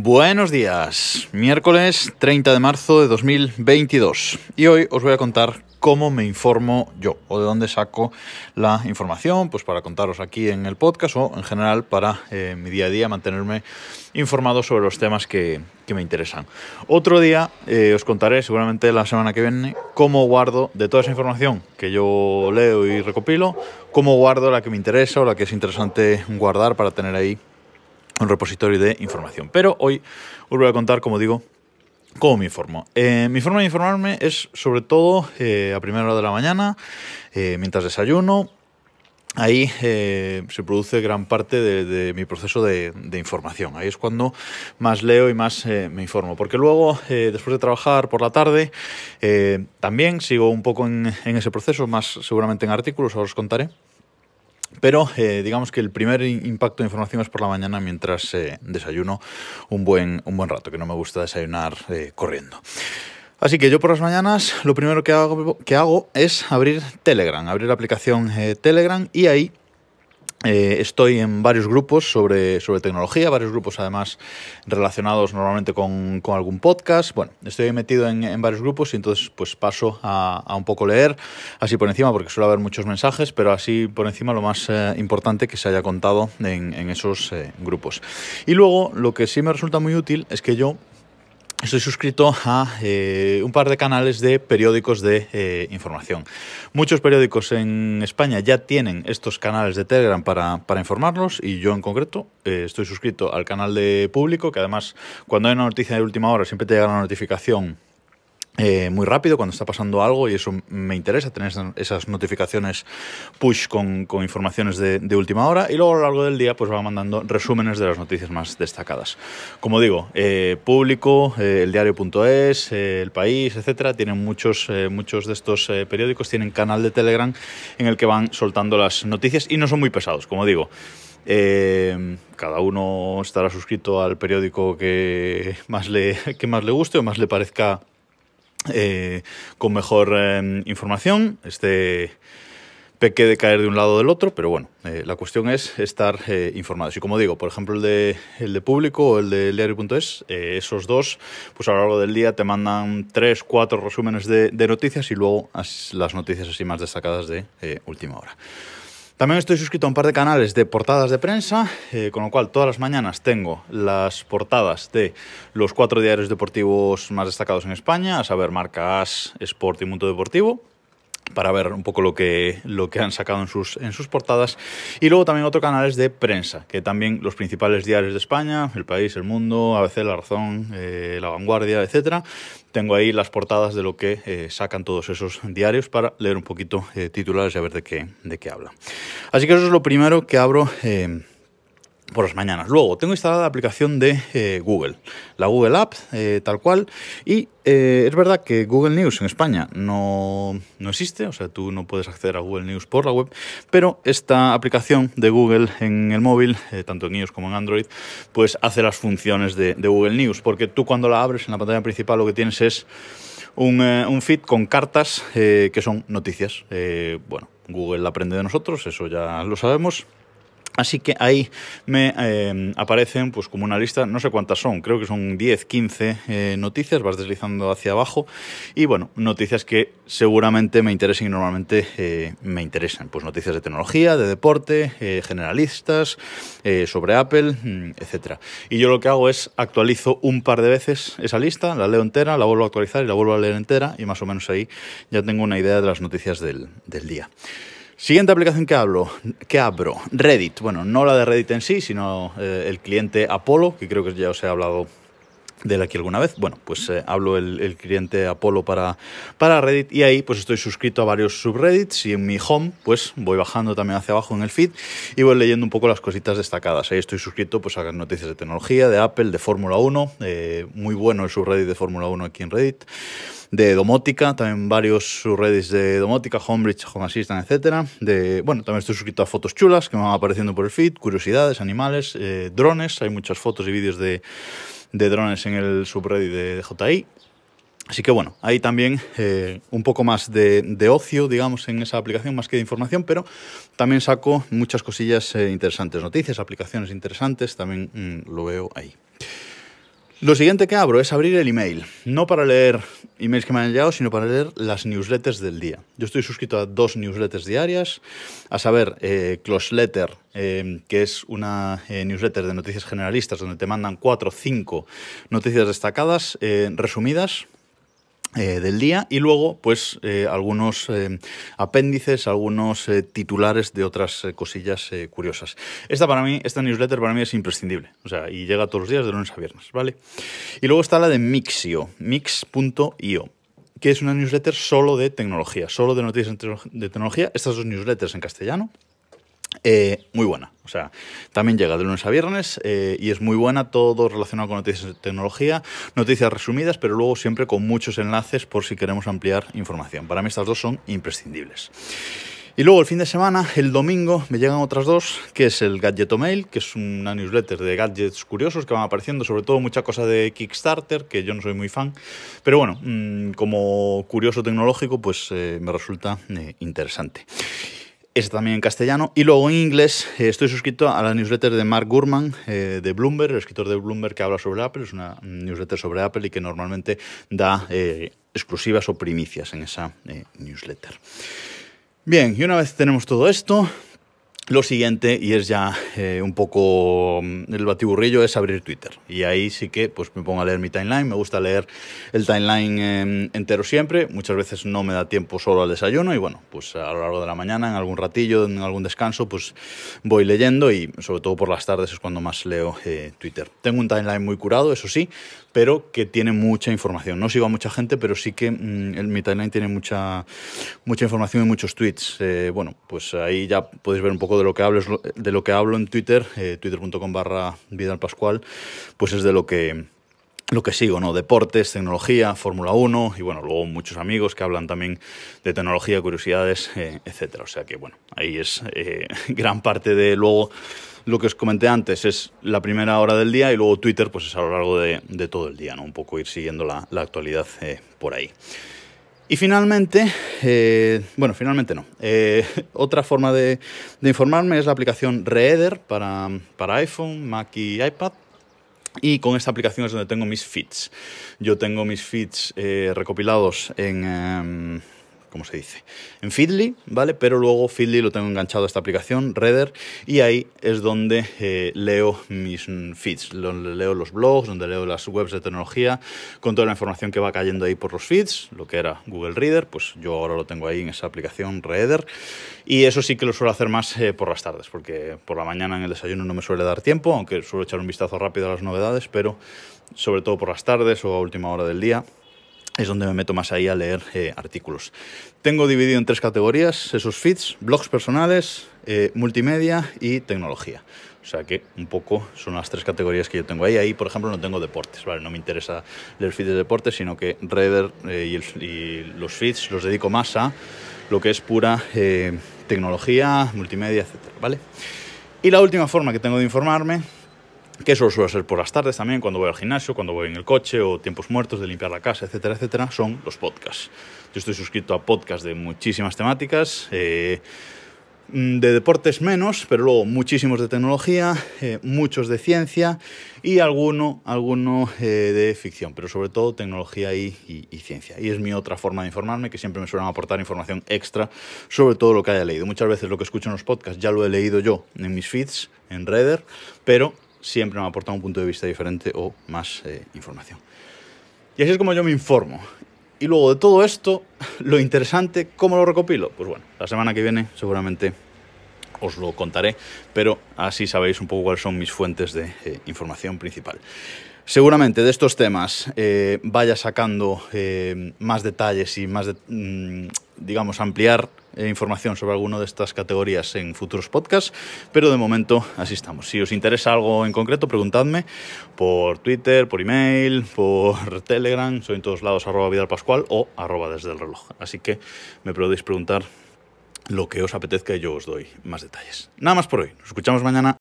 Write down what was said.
Buenos días, miércoles 30 de marzo de 2022 y hoy os voy a contar cómo me informo yo o de dónde saco la información, pues para contaros aquí en el podcast o en general para eh, mi día a día mantenerme informado sobre los temas que, me interesan. Otro día eh, os contaré, seguramente la semana que viene, cómo guardo de toda esa información que yo leo y recopilo, cómo guardo la que me interesa o la que es interesante guardar para tener ahí un repositorio de información. Pero hoy os voy a contar, como digo, cómo me informo. Eh, mi forma de informarme es sobre todo eh, a primera hora de la mañana, eh, mientras desayuno. Ahí se produce gran parte de, mi proceso de, información. Ahí es cuando más leo y más me informo. Porque luego, después de trabajar por la tarde, también sigo un poco en, ese proceso, más seguramente en artículos, ahora os contaré. Pero eh, digamos que el primer impacto de información es por la mañana mientras eh, desayuno un buen, un buen rato, que no me gusta desayunar eh, corriendo. Así que yo por las mañanas lo primero que hago, que hago es abrir Telegram, abrir la aplicación Telegram y ahí eh, estoy en varios grupos sobre, sobre tecnología, varios grupos además relacionados normalmente con, con algún podcast. Bueno, estoy metido en, en, varios grupos y entonces pues paso a, a, un poco leer, así por encima, porque suele haber muchos mensajes, pero así por encima lo más eh, importante que se haya contado en, en esos eh, grupos. Y luego lo que sí me resulta muy útil es que yo Estoy suscrito a eh, un par de canales de periódicos de eh, información. Muchos periódicos en España ya tienen estos canales de Telegram para, para informarlos y yo en concreto eh, estoy suscrito al canal de público que además cuando hay una noticia de última hora siempre te llega la notificación eh, muy rápido cuando está pasando algo y eso me interesa, tener esas notificaciones push con, con informaciones de, última hora y luego a lo largo del día pues va mandando resúmenes de las noticias más destacadas. Como digo, eh, público, eh, el diario.es, eh, el país, etcétera, tienen muchos, muchos de estos periódicos, tienen canal de Telegram en el que van soltando las noticias y no son muy pesados, como digo. Cada uno estará suscrito al periódico que más le, que más le guste o más le parezca eh, con mejor eh, información. Este peque de caer de un lado o del otro, pero bueno, eh, la cuestión es estar eh, informados. Y como digo, por ejemplo, el de, el de público o el de diario.es, eh, esos dos, pues a lo largo del día te mandan tres, cuatro resúmenes de, de noticias y luego las noticias así más destacadas de eh, última hora. También estoy suscrito a un par de canales de portadas de prensa, eh, con lo cual todas las mañanas tengo las portadas de los cuatro diarios deportivos más destacados en España, a saber, Marca Sport y Mundo Deportivo para ver un poco lo que, lo que han sacado en sus, en sus portadas. Y luego también otros canales de prensa, que también los principales diarios de España, El País, El Mundo, ABC, La Razón, eh, La Vanguardia, etcétera. Tengo ahí las portadas de lo que eh, sacan todos esos diarios para leer un poquito eh, titulares y a ver de qué, de qué habla. Así que eso es lo primero que abro. Por las mañanas. Luego, tengo instalada la aplicación de eh, Google, la Google App, eh, tal cual. Y eh, es verdad que Google News en España no, no, existe, o sea, tú no puedes acceder a Google News por la web, pero esta aplicación de Google en el móvil, tanto en iOS como en Android, pues hace las funciones de, Google News, porque tú cuando la abres en la pantalla principal lo que tienes es un, feed con cartas que son noticias. bueno, Google aprende de nosotros, eso ya lo sabemos. Así que ahí me eh, aparecen pues como una lista, no sé cuántas son, creo que son 10, 15 eh, noticias, vas deslizando hacia abajo y bueno, noticias que seguramente me interesen y normalmente eh, me interesan. Pues noticias de tecnología, de deporte, eh, generalistas, sobre Apple, mm, etc. Y yo lo que hago es actualizo un par de veces esa lista, la leo entera, la vuelvo a actualizar y la vuelvo a leer entera y más o menos ahí ya tengo una idea de las noticias del, del día. Siguiente aplicación que hablo, que abro, Reddit. Bueno, no la de Reddit en sí, sino eh, el cliente Apollo, que creo que ya os he hablado de él aquí alguna vez. Bueno, pues eh, hablo el, cliente Apollo para, para Reddit y ahí pues estoy suscrito a varios subreddits y en mi home pues voy bajando también hacia abajo en el feed y voy leyendo un poco las cositas destacadas. Ahí estoy suscrito pues a noticias de tecnología, de Apple, de Fórmula 1, eh, muy bueno el subreddit de Fórmula 1 aquí en Reddit de domótica, también varios subreddits de domótica, Homebridge, Home Assistant, etcétera. De, bueno, también estoy suscrito a fotos chulas que me van apareciendo por el feed, curiosidades, animales, eh, drones, hay muchas fotos y vídeos de, de drones en el subreddit de, JI. Así que bueno, hay también eh, un poco más de, de, ocio, digamos, en esa aplicación, más que de información, pero también saco muchas cosillas eh, interesantes, noticias, aplicaciones interesantes, también mmm, lo veo ahí. Lo siguiente que abro es abrir el email, no para leer emails que me han llegado, sino para leer las newsletters del día. Yo estoy suscrito a dos newsletters diarias, a saber, eh, Close Letter, eh, que es una eh, newsletter de noticias generalistas donde te mandan cuatro o cinco noticias destacadas, resumidas, eh, del día y luego pues eh, algunos eh, apéndices, algunos titulares de otras cosillas curiosas. Esta para mí, esta newsletter para mí es imprescindible, o sea, y llega todos los días de lunes a viernes, ¿vale? Y luego está la de Mixio, mix.io que es una newsletter solo de tecnología, solo de noticias de tecnología, estas dos newsletters en castellano, eh, muy buena. O sea, también llega de lunes a viernes eh, y es muy buena, todo relacionado con noticias de tecnología, noticias resumidas, pero luego siempre con muchos enlaces por si queremos ampliar información. Para mí estas dos son imprescindibles. Y luego el fin de semana, el domingo, me llegan otras dos, que es el Mail, que es una newsletter de gadgets curiosos que van apareciendo, sobre todo mucha cosa de Kickstarter, que yo no soy muy fan, pero bueno, mm, como curioso tecnológico, pues eh, me resulta interesante es también en castellano. Y luego en inglés eh, estoy suscrito a la newsletter de Mark Gurman eh, de Bloomberg, el escritor de Bloomberg que habla sobre Apple. Es una newsletter sobre Apple y que normalmente da eh, exclusivas o primicias en esa newsletter. Bien, y una vez tenemos todo esto, lo siguiente, y es ya eh, un poco mm, el batiburrillo, es abrir Twitter. Y ahí sí que pues, me pongo a leer mi timeline. Me gusta leer el timeline em, entero siempre. Muchas veces no me da tiempo solo al desayuno. Y bueno, pues a lo largo de la mañana, en algún ratillo, en algún descanso, pues voy leyendo. Y sobre todo por las tardes es cuando más leo eh, Twitter. Tengo un timeline muy curado, eso sí, pero que tiene mucha información. No sigo a mucha gente, pero sí que mm, mi timeline tiene mucha, mucha información y muchos tweets. Eh, bueno, pues ahí ya podéis ver un poco de lo que hablo, de lo que hablo en Twitter, eh, twitter.com barra Vidal Pascual, pues es de lo que lo que sigo, ¿no? Deportes, tecnología, Fórmula 1 y bueno, luego muchos amigos que hablan también de tecnología, curiosidades, eh, etcétera. O sea que bueno, ahí es eh, gran parte de luego lo que os comenté antes es la primera hora del día y luego Twitter pues es a lo largo de, todo el día, ¿no? Un poco ir siguiendo la, actualidad por ahí. Y finalmente, eh, bueno, finalmente no. Eh, otra forma de, informarme es la aplicación Reader para, para iPhone, Mac y iPad. Y con esta aplicación es donde tengo mis feeds. Yo tengo mis feeds eh, recopilados en... Em, ¿cómo se dice? En Feedly, ¿vale? Pero luego Feedly lo tengo enganchado a esta aplicación, Reader, y ahí es donde eh, leo mis feeds, donde leo los blogs, donde leo las webs de tecnología, con toda la información que va cayendo ahí por los feeds, lo que era Google Reader, pues yo ahora lo tengo ahí en esa aplicación Reader, y eso sí que lo suelo hacer más eh, por las tardes, porque por la mañana en el desayuno no me suele dar tiempo, aunque suelo echar un vistazo rápido a las novedades, pero sobre todo por las tardes o a última hora del día, es donde me meto más ahí a leer eh, artículos. Tengo dividido en tres categorías esos feeds, blogs personales, eh, multimedia y tecnología. O sea que un poco son las tres categorías que yo tengo ahí. Ahí, por ejemplo, no tengo deportes, ¿vale? No me interesa leer feeds de deportes, sino que Reader eh, y, los feeds los dedico más a lo que es pura tecnología, multimedia, etc. ¿vale? Y la última forma que tengo de informarme que eso suele ser por las tardes también, cuando voy al gimnasio, cuando voy en el coche o tiempos muertos de limpiar la casa, etcétera, etcétera, son los podcasts. Yo estoy suscrito a podcasts de muchísimas temáticas, eh, mm, de deportes menos, pero luego muchísimos de tecnología, eh, muchos de ciencia y alguno, eh, de ficción, pero sobre todo tecnología y, ciencia. Y es mi otra forma de informarme, que siempre me suelen aportar información extra sobre todo lo que haya leído. Muchas veces lo que escucho en los podcasts ya lo he leído yo en mis feeds, en Reader, pero siempre me ha aportado un punto de vista diferente o más eh, información. Y así es como yo me informo. Y luego de todo esto, lo interesante, ¿cómo lo recopilo? Pues bueno, la semana que viene seguramente os lo contaré, pero así sabéis un poco cuáles son mis fuentes de eh, información principal. Seguramente de estos temas eh, vaya sacando más detalles y más, mm, digamos, ampliar eh, información sobre alguna de estas categorías en futuros podcasts, pero de momento así estamos. Si os interesa algo en concreto, preguntadme por Twitter, por email, por Telegram, soy en todos lados arroba Vidal Pascual o arroba desde el reloj. Así que me podéis preguntar lo que os apetezca y yo os doy más detalles. Nada más por hoy. Nos escuchamos mañana.